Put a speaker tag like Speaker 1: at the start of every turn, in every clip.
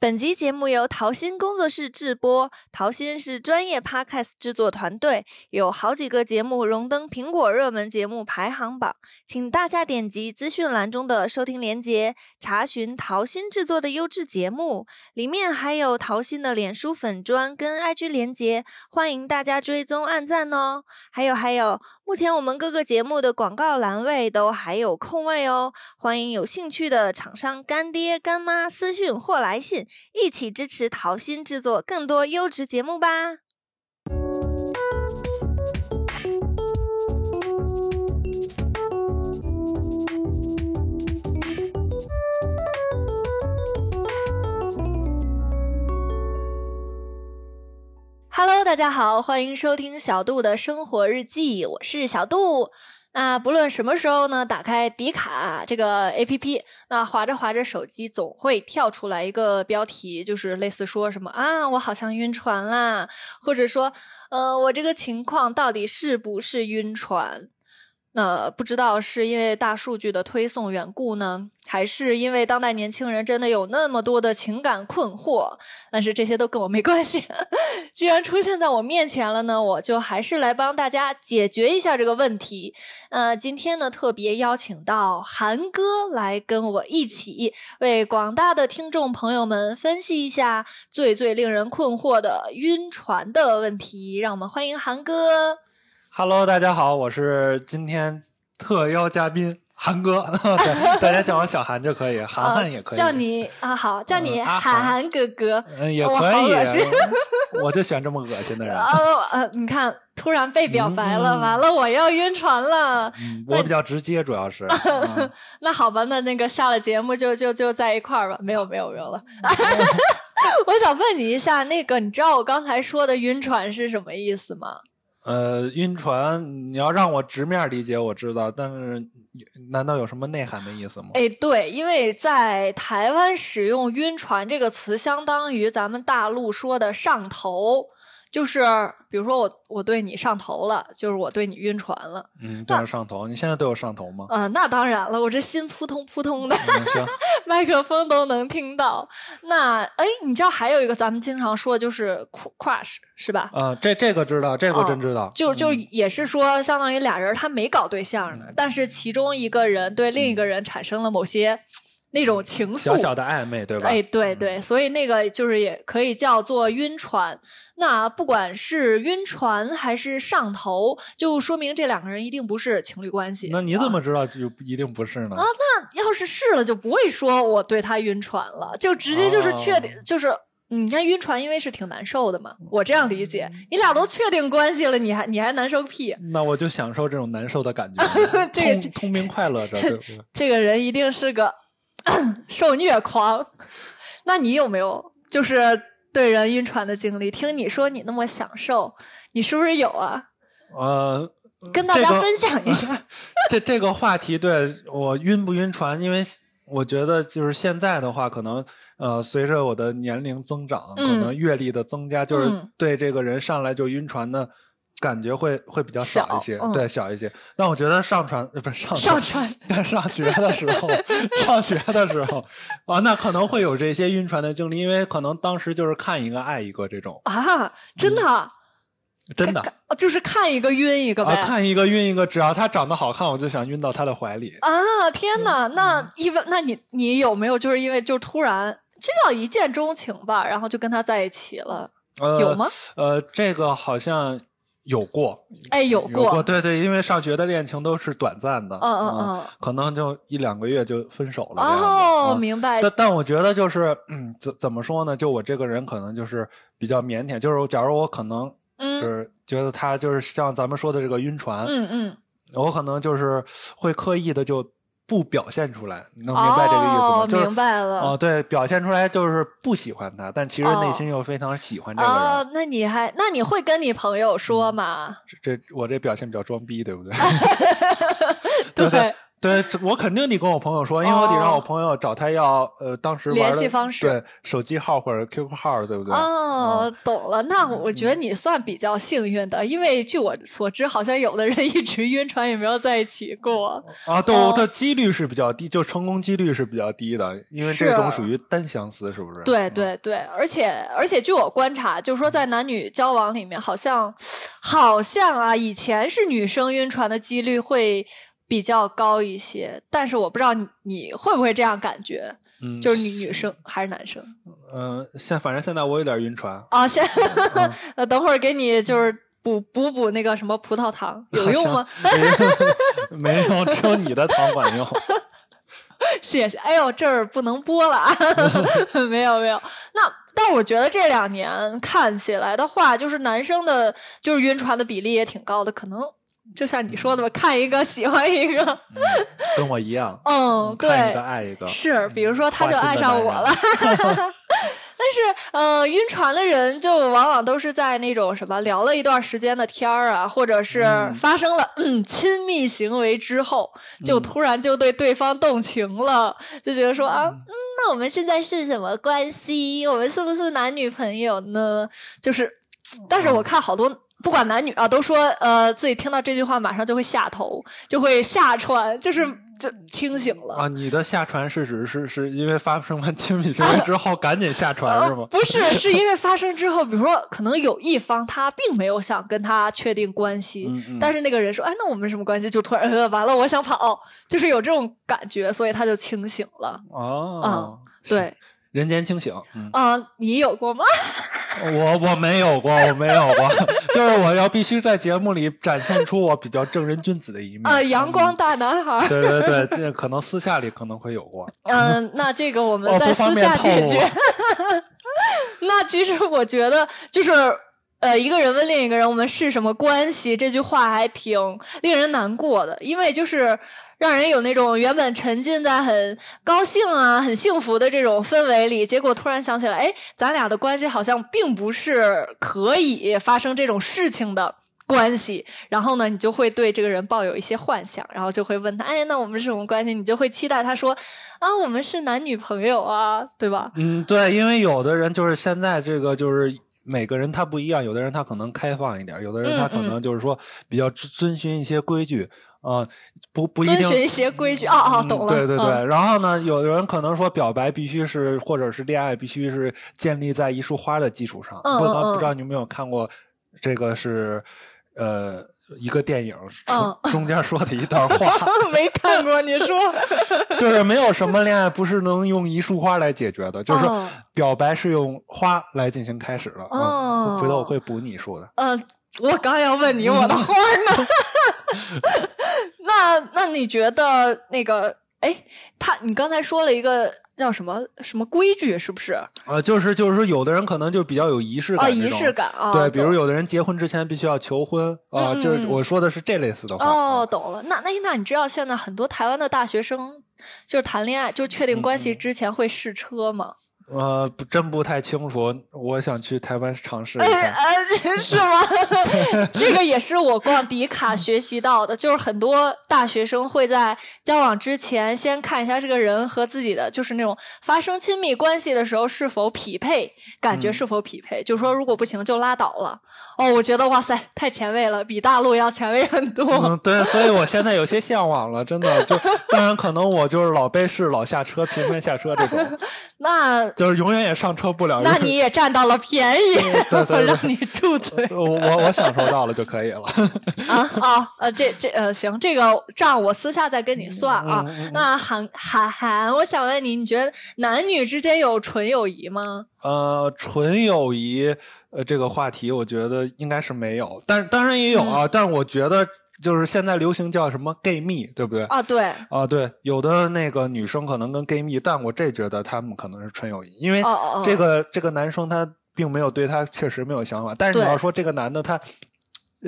Speaker 1: 本集节目由桃心工作室制播，桃心是专业 podcast 制作团队，有好几个节目荣登苹果热门节目排行榜，请大家点击资讯栏中的收听链接，查询桃心制作的优质节目，里面还有桃心的脸书粉砖跟 IG 连接，欢迎大家追踪按赞哦。还有还有，目前我们各个节目的广告栏位都还有空位哦，欢迎有兴趣的厂商干爹干妈私讯或来信。一起支持桃心制作更多优质节目吧！Hello，大家好，欢迎收听小杜的生活日记，我是小杜。那不论什么时候呢，打开迪卡这个 A P P，那划着划着手机，总会跳出来一个标题，就是类似说什么啊，我好像晕船啦，或者说，呃，我这个情况到底是不是晕船？那不知道是因为大数据的推送缘故呢，还是因为当代年轻人真的有那么多的情感困惑？但是这些都跟我没关系。既然出现在我面前了呢，我就还是来帮大家解决一下这个问题。呃，今天呢，特别邀请到韩哥来跟我一起为广大的听众朋友们分析一下最最令人困惑的晕船的问题。让我们欢迎韩哥。
Speaker 2: Hello，大家好，我是今天特邀嘉宾韩哥，大家叫我小韩就可以，韩寒也可以。
Speaker 1: 叫你啊，好，叫你韩寒哥哥，
Speaker 2: 嗯，也可以。我就喜欢这么恶心的人。
Speaker 1: 哦，呃，你看，突然被表白了，完了，我要晕船了。
Speaker 2: 我比较直接，主要是。
Speaker 1: 那好吧，那那个下了节目就就就在一块儿吧。没有，没有，没有了。我想问你一下，那个，你知道我刚才说的晕船是什么意思吗？
Speaker 2: 呃，晕船，你要让我直面理解，我知道，但是难道有什么内涵的意思吗？
Speaker 1: 哎，对，因为在台湾使用“晕船”这个词，相当于咱们大陆说的上头。就是，比如说我我对你上头了，就是我对你晕船了。
Speaker 2: 嗯，对我上头，你现在对我上头吗？
Speaker 1: 啊，那当然了，我这心扑通扑通的，
Speaker 2: 行，
Speaker 1: 麦克风都能听到。那哎，你知道还有一个咱们经常说的就是 crush 是吧？
Speaker 2: 啊，这这个知道，这个真知道。
Speaker 1: 就就也是说，相当于俩人他没搞对象呢，但是其中一个人对另一个人产生了某些。那种情愫，
Speaker 2: 小小的暧昧，对吧？
Speaker 1: 哎，对对，所以那个就是也可以叫做晕船。那不管是晕船还是上头，就说明这两个人一定不是情侣关系。
Speaker 2: 那你怎么知道就一定不是呢？
Speaker 1: 啊，那要是试了，就不会说我对他晕船了，就直接就是确定，就是你看晕船，因为是挺难受的嘛。我这样理解，你俩都确定关系了，你还你还难受个屁？
Speaker 2: 那我就享受这种难受的感觉，通通明快乐着。
Speaker 1: 这个人一定是个。受虐狂，那你有没有就是对人晕船的经历？听你说你那么享受，你是不是有啊？
Speaker 2: 呃，
Speaker 1: 跟大家分享一下。
Speaker 2: 这这个话题对我晕不晕船？因为我觉得就是现在的话，可能呃，随着我的年龄增长，可能阅历的增加，就是对这个人上来就晕船的。感觉会会比较少一些，对，小一些。但我觉得上传不是上
Speaker 1: 上传，
Speaker 2: 但上学的时候，上学的时候啊，那可能会有这些晕船的经历，因为可能当时就是看一个爱一个这种
Speaker 1: 啊，真的，
Speaker 2: 真的，
Speaker 1: 就是看一个晕一个呗，
Speaker 2: 看一个晕一个，只要他长得好看，我就想晕到他的怀里
Speaker 1: 啊！天哪，那一般，那你你有没有就是因为就突然这叫一见钟情吧，然后就跟他在一起了？有吗？
Speaker 2: 呃，这个好像。有过，
Speaker 1: 哎，
Speaker 2: 有
Speaker 1: 过，
Speaker 2: 对对，因为上学的恋情都是短暂的，
Speaker 1: 嗯嗯嗯，
Speaker 2: 可能就一两个月就分手了。
Speaker 1: 哦，明白。
Speaker 2: 但但我觉得就是，嗯，怎怎么说呢？就我这个人可能就是比较腼腆，就是假如我可能就是觉得他就是像咱们说的这个晕船，
Speaker 1: 嗯嗯，
Speaker 2: 我可能就是会刻意的就。不表现出来，能明白这个意思吗？
Speaker 1: 明白了。
Speaker 2: 哦，对，表现出来就是不喜欢他，但其实内心又非常喜欢这个人。
Speaker 1: 哦，那你还那你会跟你朋友说吗？
Speaker 2: 这我这表现比较装逼，对不对？
Speaker 1: 对。
Speaker 2: 对，我肯定得跟我朋友说，因为我得让我朋友找他要呃当时
Speaker 1: 联系方式，
Speaker 2: 对手机号或者 QQ 号，对不对？
Speaker 1: 哦，懂了。那我觉得你算比较幸运的，因为据我所知，好像有的人一直晕船也没有在一起过。
Speaker 2: 啊，对，它几率是比较低，就成功几率是比较低的，因为这种属于单相思，是不是？
Speaker 1: 对对对，而且而且据我观察，就是说在男女交往里面，好像好像啊，以前是女生晕船的几率会。比较高一些，但是我不知道你你会不会这样感觉，
Speaker 2: 嗯，
Speaker 1: 就是女女生还是男生？
Speaker 2: 嗯，现反正现在我有点晕船
Speaker 1: 啊，现呃，等会儿给你就是补补补那个什么葡萄糖有用吗？
Speaker 2: 没有，只有你的糖管用。
Speaker 1: 谢谢。哎呦，这儿不能播了啊！没有没有。那但我觉得这两年看起来的话，就是男生的，就是晕船的比例也挺高的，可能。就像你说的吧，看一个喜欢一个，
Speaker 2: 跟我一样。
Speaker 1: 嗯，对，
Speaker 2: 看一个爱一个。
Speaker 1: 是，比如说他就爱上我了。但是，呃，晕船的人就往往都是在那种什么聊了一段时间的天儿啊，或者是发生了亲密行为之后，就突然就对对方动情了，就觉得说啊，嗯，那我们现在是什么关系？我们是不是男女朋友呢？就是，但是我看好多。不管男女啊，都说呃自己听到这句话马上就会下头，就会下船，就是就清醒了
Speaker 2: 啊。你的下船是指是是因为发生完亲密行为之后 赶紧下船是吗？
Speaker 1: 不是，是因为发生之后，比如说可能有一方他并没有想跟他确定关系，但是那个人说哎那我们什么关系？就突然呃完了我想跑，就是有这种感觉，所以他就清醒了。哦，嗯，对。
Speaker 2: 人间清醒，
Speaker 1: 啊，你有过吗？
Speaker 2: 我我没有过，我没有过，就是我要必须在节目里展现出我比较正人君子的一面
Speaker 1: 啊，阳光大男孩。
Speaker 2: 对对对，这可能私下里可能会有过。
Speaker 1: 嗯，那这个我们在私下解决。那其实我觉得，就是呃，一个人问另一个人我们是什么关系，这句话还挺令人难过的，因为就是。让人有那种原本沉浸在很高兴啊、很幸福的这种氛围里，结果突然想起来，哎，咱俩的关系好像并不是可以发生这种事情的关系。然后呢，你就会对这个人抱有一些幻想，然后就会问他，哎，那我们是什么关系？你就会期待他说，啊，我们是男女朋友啊，对吧？
Speaker 2: 嗯，对，因为有的人就是现在这个就是每个人他不一样，有的人他可能开放一点，有的人他可能就是说比较遵循一些规矩。啊，不不一定
Speaker 1: 遵循一些规矩啊啊，懂了。
Speaker 2: 对对对，然后呢，有的人可能说表白必须是，或者是恋爱必须是建立在一束花的基础上。
Speaker 1: 不
Speaker 2: 不知道你有没有看过这个是呃一个电影中间说的一段话？
Speaker 1: 没看过，你说
Speaker 2: 就是没有什么恋爱不是能用一束花来解决的，就是表白是用花来进行开始的。嗯，回头我会补你说的。
Speaker 1: 嗯。我刚要问你我的花呢，那那你觉得那个哎，他你刚才说了一个叫什么什么规矩是不是？
Speaker 2: 啊，就是就是说，有的人可能就比较有仪式感，
Speaker 1: 仪式感啊，
Speaker 2: 对，比如有的人结婚之前必须要求婚啊，就是我说的是这类似的话。
Speaker 1: 哦，懂了。那那那你知道现在很多台湾的大学生就是谈恋爱，就确定关系之前会试车吗？
Speaker 2: 呃，不，真不太清楚。我想去台湾尝试一下，
Speaker 1: 是吗？这个也是我逛迪卡学习到的，就是很多大学生会在交往之前先看一下这个人和自己的，就是那种发生亲密关系的时候是否匹配，感觉是否匹配。就说如果不行就拉倒了。哦，我觉得哇塞，太前卫了，比大陆要前卫很多。
Speaker 2: 嗯，对，所以我现在有些向往了，真的。就当然可能我就是老背试、老下车、频繁下车这种。
Speaker 1: 那。
Speaker 2: 就是永远也上车不了，
Speaker 1: 那你也占到了便宜，
Speaker 2: 我
Speaker 1: 让你住嘴，
Speaker 2: 我我我享受到了就可以了。
Speaker 1: 啊啊呃，这这呃行，这个账我私下再跟你算啊。那韩韩韩，我想问你，你觉得男女之间有纯友谊吗？
Speaker 2: 呃，纯友谊呃这个话题，我觉得应该是没有，但当然也有啊。但是我觉得。就是现在流行叫什么 gay 蜜，对不对？
Speaker 1: 啊，对，
Speaker 2: 啊，对，有的那个女生可能跟 gay 蜜，但我这觉得他们可能是纯友谊，因为这个这个男生他并没有对他确实没有想法，但是你要说这个男的他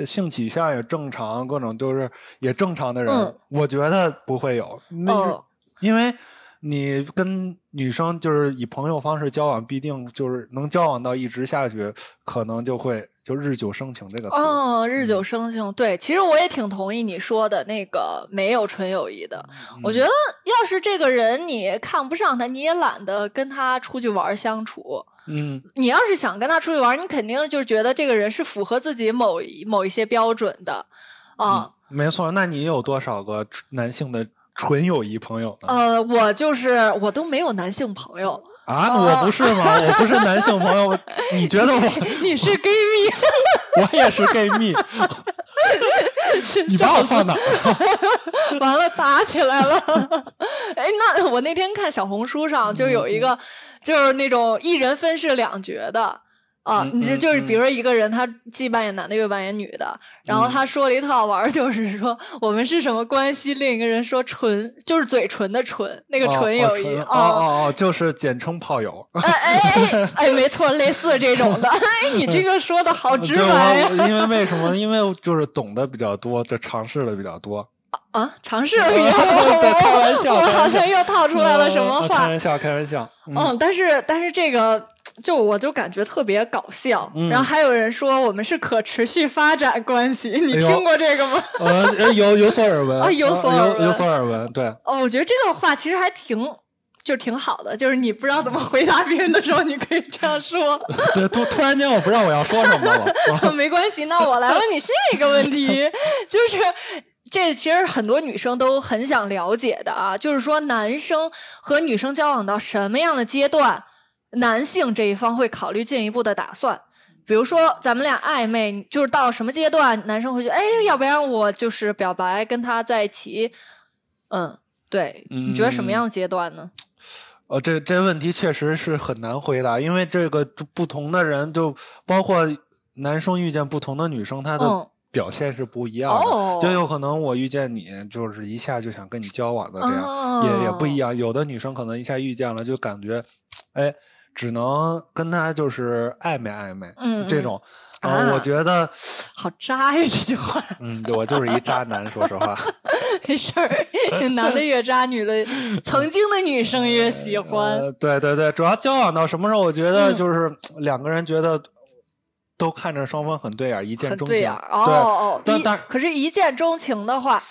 Speaker 2: 性取向也正常，各种就是也正常的人，我觉得不会有，那因为你跟女生就是以朋友方式交往，必定就是能交往到一直下去，可能就会就日久生情这个词。
Speaker 1: 哦，日久生情，对，其实我也挺同意你说的那个没有纯友谊的。我觉得要是这个人你看不上他，你也懒得跟他出去玩相处。
Speaker 2: 嗯，
Speaker 1: 你要是想跟他出去玩，你肯定就觉得这个人是符合自己某某一些标准的啊。
Speaker 2: 没错，那你有多少个男性的？纯友谊朋友
Speaker 1: 呃，我就是我都没有男性朋友
Speaker 2: 啊，我不是吗？我不是男性朋友，你觉得我？
Speaker 1: 你是 gay 蜜，
Speaker 2: 我也是 gay 蜜，你把我放哪？
Speaker 1: 完了，打起来了！哎，那我那天看小红书上就有一个，就是那种一人分饰两角的。啊，你这就是比如说一个人，他既扮演男的又扮演女的，然后他说了一特好玩，就是说我们是什么关系？另一个人说纯，就是嘴唇的唇，那个纯友谊。
Speaker 2: 哦哦哦，就是简称炮友。
Speaker 1: 哎哎 哎哎，没错，类似这种的。哎，你这个说的好直白呀。
Speaker 2: 因为为什么？因为就是懂得比较多，就尝试的比较多。
Speaker 1: 啊，尝试了比较多。
Speaker 2: 开玩笑，
Speaker 1: 我好像又套出来了什么话？
Speaker 2: 开玩笑，开玩笑。
Speaker 1: 嗯，但是但是这个。就我就感觉特别搞笑，然后还有人说我们是可持续发展关系，你听过这个吗？
Speaker 2: 呃，有有所耳闻
Speaker 1: 啊，有所
Speaker 2: 有有所耳闻，对。
Speaker 1: 哦，我觉得这个话其实还挺，就挺好的，就是你不知道怎么回答别人的时候，你可以这样说。
Speaker 2: 对，突突然间我不知道我要说什么了。
Speaker 1: 没关系，那我来问你下一个问题，就是这其实很多女生都很想了解的啊，就是说男生和女生交往到什么样的阶段？男性这一方会考虑进一步的打算，比如说咱们俩暧昧，就是到什么阶段，男生会觉得，哎，要不然我就是表白跟他在一起。嗯，对，你觉得什么样的阶段呢？
Speaker 2: 呃，这这问题确实是很难回答，因为这个不同的人，就包括男生遇见不同的女生，他的表现是不一样的，就有可能我遇见你，就是一下就想跟你交往的，这样也也不一样。有的女生可能一下遇见了，就感觉，哎。只能跟他就是暧昧暧昧，嗯，这种，
Speaker 1: 啊，
Speaker 2: 我觉得
Speaker 1: 好渣呀，这句话。
Speaker 2: 嗯，我就是一渣男，说实话。
Speaker 1: 没事儿，男的越渣，女的曾经的女生越喜欢。
Speaker 2: 对对对，主要交往到什么时候，我觉得就是两个人觉得都看着双方很对眼，一见钟情。
Speaker 1: 哦哦，
Speaker 2: 但但
Speaker 1: 可是一见钟情的话，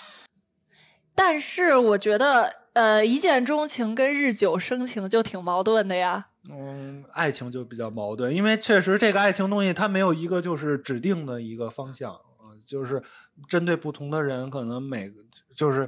Speaker 1: 但是我觉得呃，一见钟情跟日久生情就挺矛盾的呀。
Speaker 2: 嗯，爱情就比较矛盾，因为确实这个爱情东西它没有一个就是指定的一个方向啊，就是针对不同的人，可能每个就是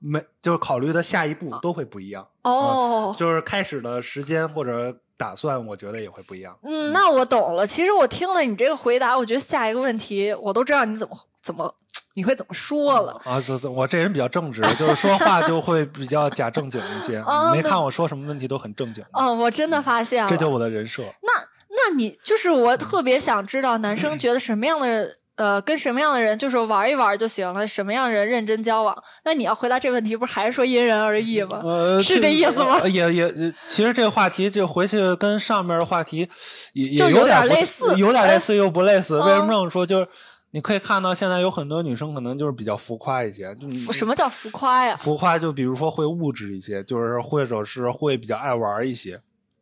Speaker 2: 每就是考虑的下一步都会不一样
Speaker 1: 哦，
Speaker 2: 就是开始的时间或者打算，我觉得也会不一样。
Speaker 1: 嗯，那我懂了。其实我听了你这个回答，我觉得下一个问题我都知道你怎么怎么。你会怎么说了
Speaker 2: 啊？这这我这人比较正直，就是说话就会比较假正经一些。没看我说什么问题都很正经。
Speaker 1: 哦，我真的发现了，
Speaker 2: 这就我的人设。
Speaker 1: 那那你就是我特别想知道，男生觉得什么样的呃，跟什么样的人就是玩一玩就行了，什么样的人认真交往？那你要回答这问题，不是还是说因人而异吗？
Speaker 2: 呃，
Speaker 1: 是这意思吗？
Speaker 2: 也也，其实这个话题就回去跟上面的话题也也
Speaker 1: 有
Speaker 2: 点
Speaker 1: 类似，
Speaker 2: 有点类似又不类似。为什么这么说？就是。你可以看到，现在有很多女生可能就是比较浮夸一些。就
Speaker 1: 什么叫浮夸呀？
Speaker 2: 浮夸就比如说会物质一些，就是或者是会比较爱玩一些。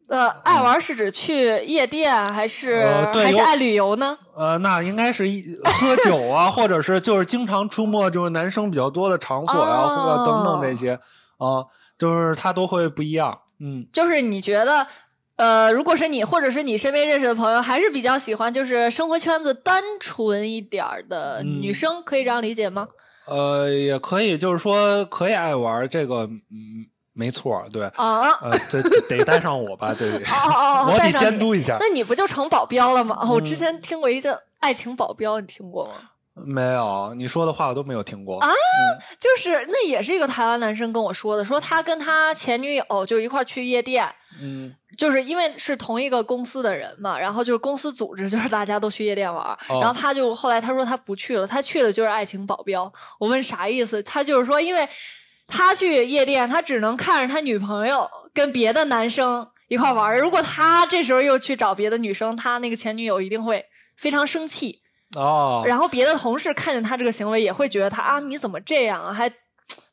Speaker 1: 呃，爱玩是指去夜店还是还是爱旅游呢？
Speaker 2: 呃，那应该是喝酒啊，或者是就是经常出没就是男生比较多的场所呀，或者等等这些啊，就是他都会不一样。嗯，
Speaker 1: 就是你觉得。呃，如果是你，或者是你身边认识的朋友，还是比较喜欢就是生活圈子单纯一点的女生，可以这样理解吗？
Speaker 2: 呃，也可以，就是说可以爱玩这个，嗯，没错，对
Speaker 1: 啊，
Speaker 2: 呃，这得带上我吧，对，
Speaker 1: 哦
Speaker 2: 我得监督一下。
Speaker 1: 那你不就成保镖了吗？我之前听过一个爱情保镖，你听过吗？
Speaker 2: 没有，你说的话我都没有听过。
Speaker 1: 啊。就是那也是一个台湾男生跟我说的，说他跟他前女友就一块去夜店，
Speaker 2: 嗯。
Speaker 1: 就是因为是同一个公司的人嘛，然后就是公司组织，就是大家都去夜店玩，然后他就后来他说他不去了，他去了就是爱情保镖。我问啥意思，他就是说，因为他去夜店，他只能看着他女朋友跟别的男生一块玩，如果他这时候又去找别的女生，他那个前女友一定会非常生气
Speaker 2: 哦。
Speaker 1: 然后别的同事看见他这个行为，也会觉得他啊，你怎么这样啊，还。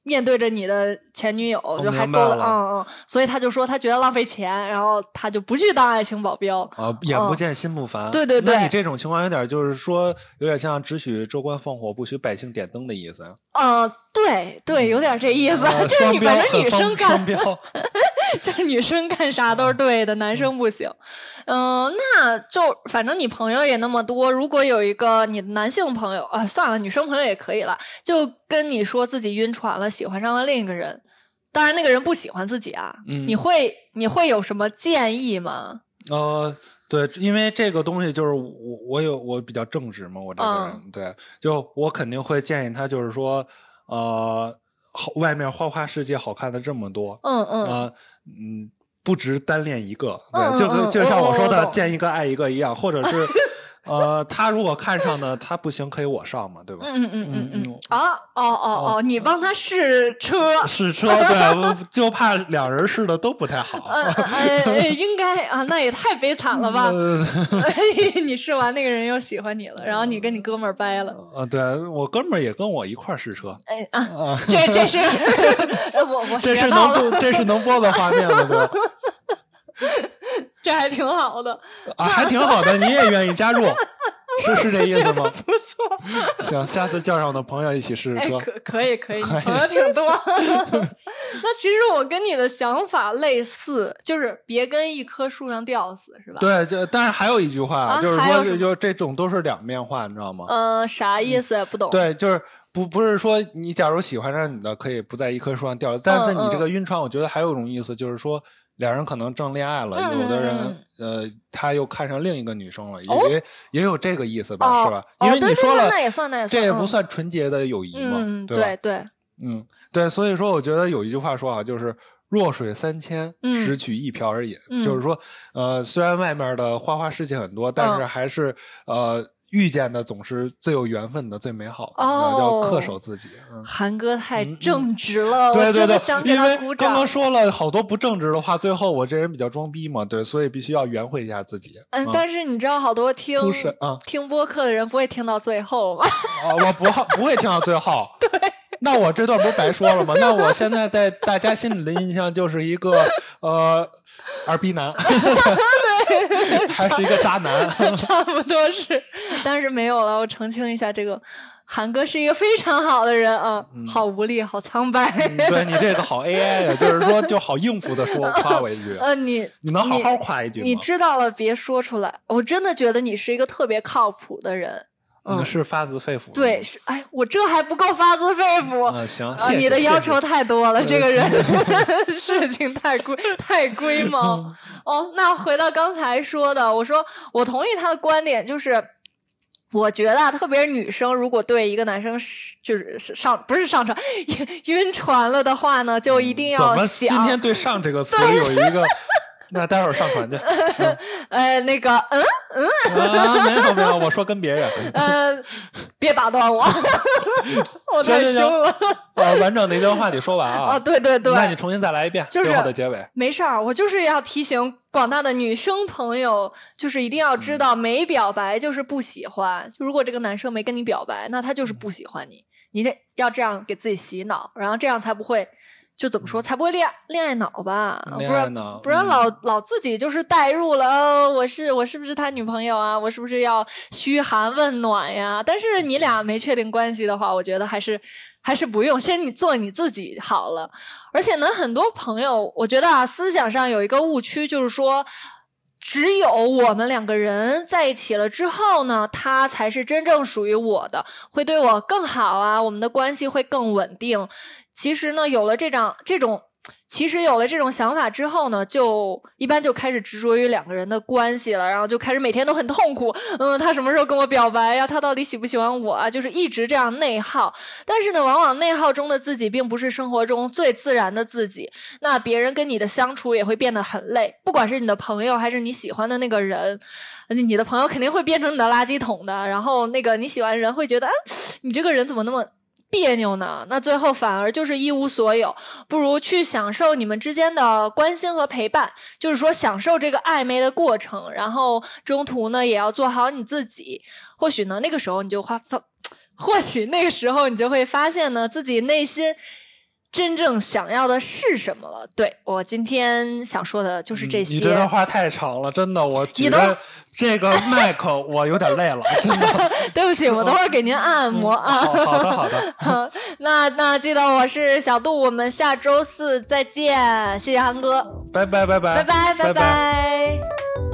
Speaker 1: 面对着你的前女友，就还勾
Speaker 2: 了，
Speaker 1: 嗯嗯，所以他就说他觉得浪费钱，然后他就不去当爱情保镖。
Speaker 2: 啊，眼不见心不烦。
Speaker 1: 对对对，
Speaker 2: 那你这种情况有点就是说，有点像只许州官放火，不许百姓点灯的意思。
Speaker 1: 呃，对对，有点这意思，就是你反正女生干，就是女生干啥都是对的，男生不行。嗯，那就反正你朋友也那么多，如果有一个你的男性朋友啊，算了，女生朋友也可以了，就跟你说自己晕船了，喜欢上了另一个人，当然那个人不喜欢自己啊，嗯你会你会有什么建议吗？
Speaker 2: 呃。对，因为这个东西就是我，我有我比较正直嘛，我这个人，对，就我肯定会建议他，就是说，呃，好，外面花花世界好看的这么多，
Speaker 1: 嗯嗯，
Speaker 2: 啊，嗯，不值单恋一个，对，就就像我说的，见一个爱一个一样，或者是。呃，他如果看上的他不行，可以我上嘛，对吧？
Speaker 1: 嗯嗯嗯嗯嗯。啊，哦哦哦，你帮他试车，
Speaker 2: 试车，对，就怕两人试的都不太好。
Speaker 1: 嗯，应该啊，那也太悲惨了吧？你试完那个人又喜欢你了，然后你跟你哥们儿掰了。
Speaker 2: 啊，对我哥们儿也跟我一块儿试车。
Speaker 1: 哎啊，这这是 我我
Speaker 2: 这是能这是能播的画面了，对吧？
Speaker 1: 这还挺好的
Speaker 2: 啊，还挺好的，你也愿意加入，是是这意思吗？
Speaker 1: 不错，
Speaker 2: 行，下次叫上我的朋友一起试试车，
Speaker 1: 可可以可以，朋友挺多。那其实我跟你的想法类似，就是别跟一棵树上吊死，是吧？
Speaker 2: 对，就但是还有一句话，就是说，就这种都是两面话，你知道吗？
Speaker 1: 嗯，啥意思？不懂。
Speaker 2: 对，就是不不是说你假如喜欢上女的，可以不在一棵树上吊，但是你这个晕船，我觉得还有一种意思，就是说。两人可能正恋爱了，有的人呃，他又看上另一个女生了，也也有这个意思吧，是吧？因为你说了，
Speaker 1: 那也算，那也
Speaker 2: 算，这也不算纯洁的友谊嘛，
Speaker 1: 对对，
Speaker 2: 嗯，对，所以说我觉得有一句话说啊，就是弱水三千，只取一瓢而饮，就是说，呃，虽然外面的花花世界很多，但是还是呃。遇见的总是最有缘分的、最美好的，要恪守自己。
Speaker 1: 韩哥太正直了，
Speaker 2: 对对对，
Speaker 1: 因为
Speaker 2: 刚刚说了好多不正直的话，最后我这人比较装逼嘛，对，所以必须要圆回一下自己。
Speaker 1: 嗯，但是你知道，好多听听播客的人不会听到最后吗？
Speaker 2: 啊，我不不会听到最后。
Speaker 1: 对，
Speaker 2: 那我这段不是白说了吗？那我现在在大家心里的印象就是一个呃二逼男。还是一个渣男，
Speaker 1: 差不多是，但是没有了。我澄清一下，这个韩哥是一个非常好的人啊，好无力，好苍白。
Speaker 2: 对你这个好 AI 啊，就是说就好应付的说夸我一句。
Speaker 1: 呃，你
Speaker 2: 你能好好夸一句吗？
Speaker 1: 你知道了，别说出来。我真的觉得你是一个特别靠谱的人。
Speaker 2: 嗯，是发自肺腑。
Speaker 1: 对，是哎，我这还不够发自肺腑。
Speaker 2: 嗯，行，
Speaker 1: 你的要求太多了，这个人 事情太规太龟毛。哦，那回到刚才说的，我说我同意他的观点，就是我觉得特别是女生，如果对一个男生就是上不是上船晕 晕船了的话呢，就一定要想。
Speaker 2: 今天对“上”这个词有一个。那待会儿上传去。
Speaker 1: 呃，那个，嗯
Speaker 2: 嗯，没有没有，我说跟别人。
Speaker 1: 呃，别打断我，我太凶了。
Speaker 2: 呃，完整的一段话你说完啊。
Speaker 1: 啊，对对对。
Speaker 2: 那你重新再来一遍，
Speaker 1: 最
Speaker 2: 后的结尾。
Speaker 1: 没事儿，我就是要提醒广大的女生朋友，就是一定要知道，没表白就是不喜欢。如果这个男生没跟你表白，那他就是不喜欢你。你得要这样给自己洗脑，然后这样才不会。就怎么说才不会恋恋爱脑吧？不然不然老老自己就是代入了。哦，我是我是不是他女朋友啊？我是不是要嘘寒问暖呀？但是你俩没确定关系的话，我觉得还是还是不用，先你做你自己好了。而且呢，很多朋友我觉得啊，思想上有一个误区，就是说只有我们两个人在一起了之后呢，他才是真正属于我的，会对我更好啊，我们的关系会更稳定。其实呢，有了这张这种，其实有了这种想法之后呢，就一般就开始执着于两个人的关系了，然后就开始每天都很痛苦。嗯，他什么时候跟我表白呀？他到底喜不喜欢我啊？就是一直这样内耗。但是呢，往往内耗中的自己并不是生活中最自然的自己。那别人跟你的相处也会变得很累，不管是你的朋友还是你喜欢的那个人，你的朋友肯定会变成你的垃圾桶的。然后那个你喜欢人会觉得，啊，你这个人怎么那么……别扭呢，那最后反而就是一无所有，不如去享受你们之间的关心和陪伴，就是说享受这个暧昧的过程，然后中途呢也要做好你自己。或许呢，那个时候你就发发，或许那个时候你就会发现呢，自己内心真正想要的是什么了。对我今天想说的就是这些。
Speaker 2: 你这段话太长了，真的，我觉得这个麦克 我有点累了，真的。
Speaker 1: 对不起，我等会儿给您按按摩啊。
Speaker 2: 好的，好的。
Speaker 1: 那那记得我是小杜，我们下周四再见，谢谢韩哥，
Speaker 2: 拜拜拜拜
Speaker 1: 拜拜拜拜。